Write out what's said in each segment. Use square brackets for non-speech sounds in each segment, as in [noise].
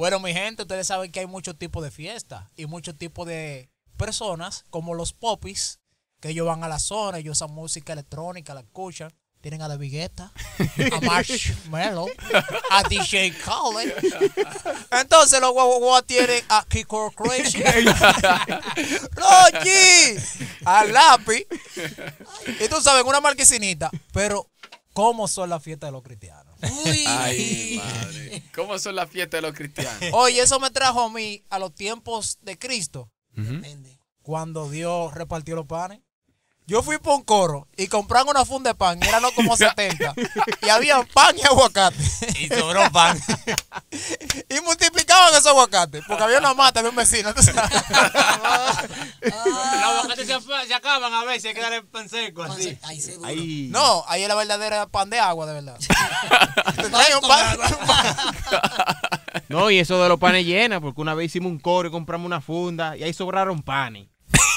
Bueno, mi gente, ustedes saben que hay muchos tipos de fiestas y muchos tipos de personas, como los popis, que ellos van a la zona, ellos usan música electrónica, la escuchan. Tienen a The Vigueta, a [laughs] Marshmello, a DJ Khaled. Entonces los guaguaguas tienen a Kiko Crazy, [laughs] Rochi, a Lápiz. Y tú sabes, una marquesinita. Pero, ¿cómo son las fiestas de los cristianos? Uy. Ay, madre. ¿Cómo son las fiestas de los cristianos? Oye, eso me trajo a mí a los tiempos de Cristo, Depende. cuando Dios repartió los panes. Yo fui por un coro y compraron una funda de pan, y eran como 70. Y había pan y aguacate. Y sobró pan. [laughs] Y multiplicaban esos aguacates, porque había una mata de un vecino. Los aguacates se, se acaban a veces, hay que darle pan seco así. Ahí seguro. Ahí. No, ahí es la verdadera pan de agua, de verdad. [laughs] Te traen un pan- un pan. No, y eso de los panes llena, porque una vez hicimos un coro y compramos una funda y ahí sobraron panes.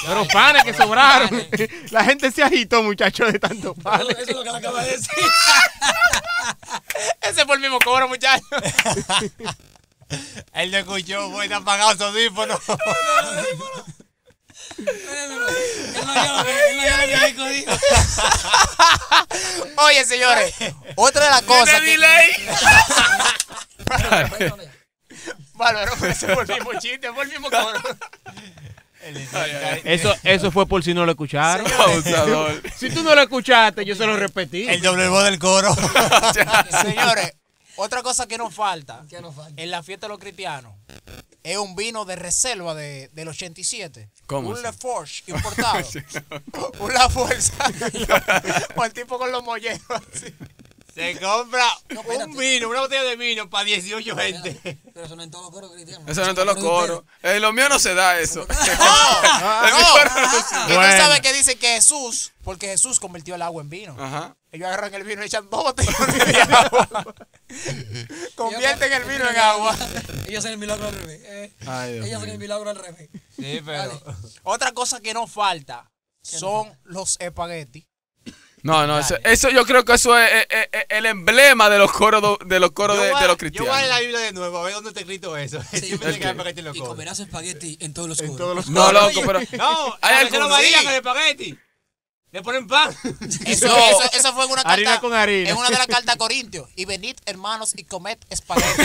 Pero panes que sobraron. La gente se agitó, muchachos, de tanto panes. Eso es lo que le acaba de decir. Ese fue el mismo coro, muchachos. Él escuchó, lo que- él no oyó lo que Rico dijo. Oye, señores, otra de las cosas que... Bárbaro, pero ese fue el mismo chiste, fue el mismo coro. Eso, eso fue por si no lo escucharon. [laughs] Abusador. Si tú no lo escuchaste, yo se lo repetí. El doble voz del coro. [laughs] Señores, otra cosa que nos falta ¿Qué nos falta? en la fiesta de los cristianos es un vino de reserva de, del 87. ¿Cómo Un? Laforge importado. [laughs] un La Fuerza. o el tipo con los molleros. así. Se compra un vino, una botella de vino para 18 gente. Pero eso no en todos los coros cristianos. Eso no es todos los coros. En lo mío no se da eso. No, [laughs] En no. coro no Bueno. sabes que dice que Jesús, porque Jesús convirtió el agua en vino. Ajá. Ellos agarran el vino y echan dos botellas de agua. [laughs] Convierten el vino en agua. [laughs] Ellos hacen el milagro al revés. eh. Ay, Ellos hacen el milagro al revés. Sí, pero. Otra cosa que nos falta son los espaguetis. No, no, eso, eso yo creo que eso es, es- es- es el emblema de los coros de los coros de, Yo voy de a- los Yo voy a la cristianos. Biblia de nuevo, a ver dónde está escrito eso. Sí. Siempre ¿El se queda qué? paquete en los Y coros. comerás espagueti en todos los coros. No, loco, pero [laughs] No, Hay a veces no algunos- varían sí. el espagueti. Le ponen pan. [laughs] Eso, No. [laughs] eso, eso fue en una carta. Harina con harina. En una de las cartas a Corintios. Y venid, hermanos, y comed espagueti.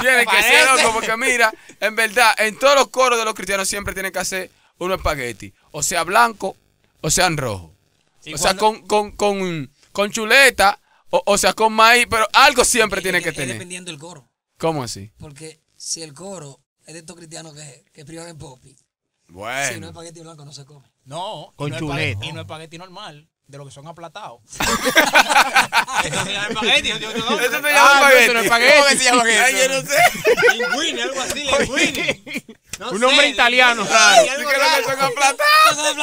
tiene que ser loco, porque mira, en verdad, en todos los coros de los cristianos siempre tienen que hacer unos espagueti. O sea blanco, o sean rojos. Sí, o sea, con, con, con, con chuleta, o, o sea, con maíz, pero algo siempre tiene que Es tener. dependiendo del coro. ¿Cómo así? Porque si el coro es de estos cristianos que, que privan en popi, si no es Bueno. espagueti blanco no se come. No, Con y no es chuleta. espagueti- Y no es espagueti normal, de lo que son aplatados. [laughs] Eso se llama espagueti. yo digo, no, Eso se Ah, llama no espagueti. es espagueti. ¿Cómo que se llama Ay, yo no sé. Linguini, algo así, linguini. No Un sé, linguini. italiano raro. Yo creo que son aplatados.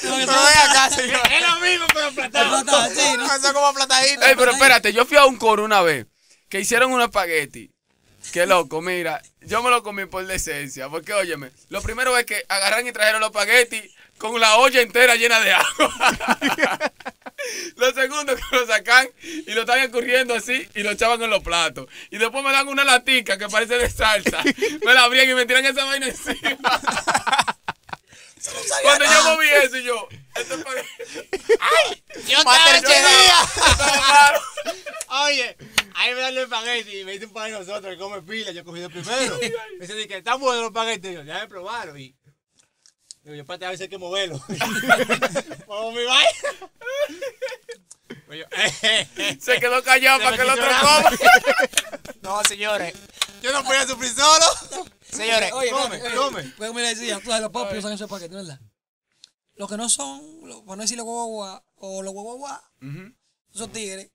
Pero ven acá, señor. Es lo mismo, pero aplatado. platado, sí, ¿no? Eso es como aplatadito. Ey, pero espérate, yo fui a un coro una vez que hicieron un espagueti. Qué loco, mira, yo me lo comí por decencia, porque óyeme, lo primero es que agarran y trajeron los espaguetis con la olla entera llena de agua. [laughs] lo segundo que lo sacan y lo están escurriendo así y lo echaban en los platos. Y después me dan una latica que parece de salsa. [laughs] me la abrían y me tiran esa vaina encima. Cuando yo moví eso y yo, este espagueti. Yo Materchería. Oye, ahí me dan los espagueti y me dice un padre de nosotros que come pila, yo cogí de primero. Me dice que están buenos los espaguetis, yo, déjame probarlo. Y digo, yo para a veces hay que moverlo. Como [laughs] mi vaina. Yo, Se quedó callado Se para que el otro coma. [laughs] No, señores. yo no podía sufrir solo. Señores, Oye, come, oye, come. Pues me decía, tú sabes, los popis usan esos espaguetis, ¿verdad? Los que no son, lo- por no decirle guagua o los guagua, Ujú. esos tigres,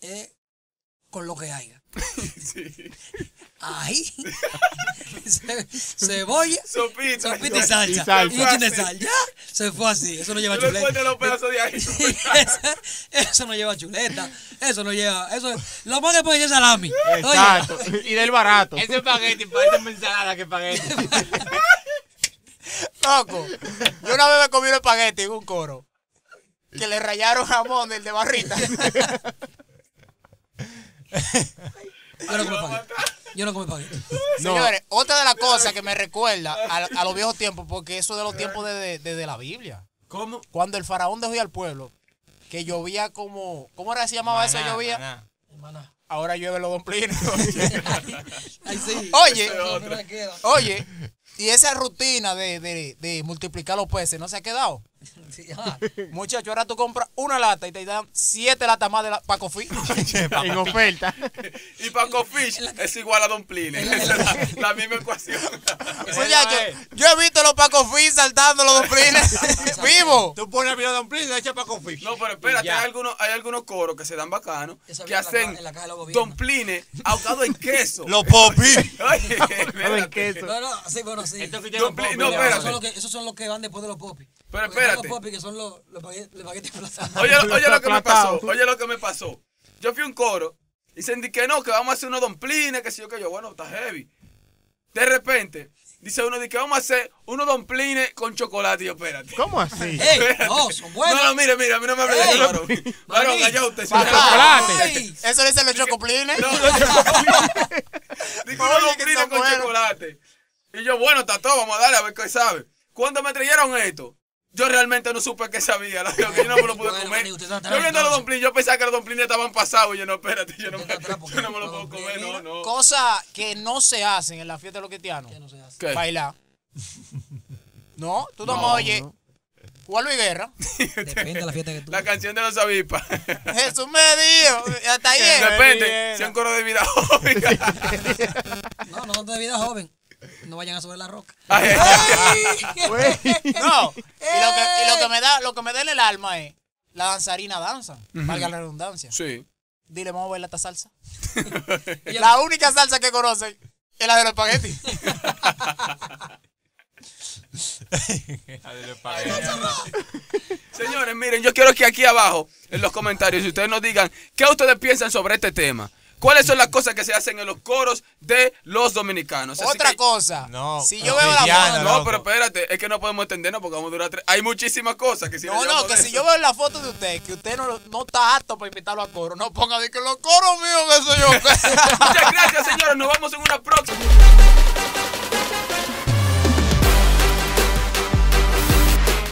es con lo que haya. [laughs] Ahí, ce- cebolla, Sopita. sopita y salsa. Y salsa. Y un chin de sal. Ya, se fue así. Eso no lleva le chuleta. pones los pedazos de ahí. eso, eso no lleva chuleta. Eso no lleva. Eso, lo más que puede llevar salami. Oye, Exacto. Y del barato. Ese espagueti parece más ensalada que espagueti. [laughs] loco. Yo una vez me comí un espagueti en un coro. Que le rayaron jamón del de barrita. yo no como espagueti. Yo no como espagueti. [laughs] No. Señores, otra de las cosas que me recuerda a, a los viejos tiempos, porque eso es de los tiempos de, de- de- de la Biblia. ¿Cómo? Cuando el faraón dejó ir al pueblo, que llovía como. ¿Cómo era que se llamaba eso? Maná, Llovía. maná. Hermana. Ahora llueve los domplines. [laughs] Sí. Oye, oye, y esa rutina de, de- de multiplicar los peces no se ha quedado. Sí, ajá. Muchacho, ahora tú compras una lata y te dan siete latas más de la Paco Fi. [laughs] en oferta. [laughs] Y Paco Fish es igual a Don Pline. Esa es la, la misma ecuación. [laughs] Muchacho, yo he visto los Paco Fi saltando los domplines. ¡Vivo! Tú pones el video de Don Plin y echas para confí. No, pero espérate, hay algunos, hay algunos coros que se dan bacanos, que en la hacen en la caja de los gobiernos. Don Pline ahogado en queso. Los popis. Oye, ¿Saben espérate. qué es eso? No, no, sí, bueno, sí. Esto que Don Pline- no, espérate. esos son los que van después de los popis. Pero espérate. Los popis que son los, los los. Oye, oye lo que me pasó, oye lo que me pasó. Yo fui a un coro y dicen di que no, que vamos a hacer unos domplines, que si yo que yo, bueno, está heavy. De repente, dice uno di que vamos a hacer unos domplines con chocolate. Y yo, espérate. ¿Cómo así? ¡Ey! No, son buenos. No, no, mire, mire, a mí no me hable de varón. Varón, allá usted. Papá. Chocolate. Ay. Eso le dicen los chocoplines. No, no, chocolate. [laughs] Digo, unos domplines con chocolate. Y yo, bueno, está todo, vamos a darle a ver qué sabe. Cuando me trajeron esto, yo realmente no supe qué sabía. Que yo no me lo pude Bueno, comer. Yo viendo los domplines, yo pensaba que los domplines estaban pasados. Y yo, no, espérate, yo no me, [laughs] yo no me lo puedo comer, no, no. Cosas que no se hacen en la fiesta de los cristianos. No se hace. ¿Qué? Bailar. [laughs] No, tú no, No, oyes. no. Juan Luis Guerra. [laughs] Depende de la fiesta que tú. La canción de los avispas. Jesús me dijo. Hasta ahí es. Depende, si es un coro de vida joven. No, no son de vida joven. No vayan a subir la roca. Ay. [laughs] [laughs] No. Y lo que, y lo que me da, lo que me da en el alma es la danzarina danza. Valga la redundancia. Sí. Dile, vamos a bailar esta salsa. Ella- [laughs] La única salsa que conocen es la de los espaguetis. Señores, miren, yo quiero que aquí abajo, en los comentarios, ustedes nos digan qué ustedes piensan sobre este tema. ¿Cuáles son las cosas que se hacen en los coros de los dominicanos? Así Otra que- cosa. No, si yo veo la foto. No, pero espérate, es que no podemos entendernos porque vamos a durar tres. Hay muchísimas cosas que si No, no, que si yo veo la foto de usted, que usted no, no está apto para invitarlo a coro, no ponga de que los coros míos que soy yo. [laughs] Muchas gracias, señores. Nos vemos en una próxima.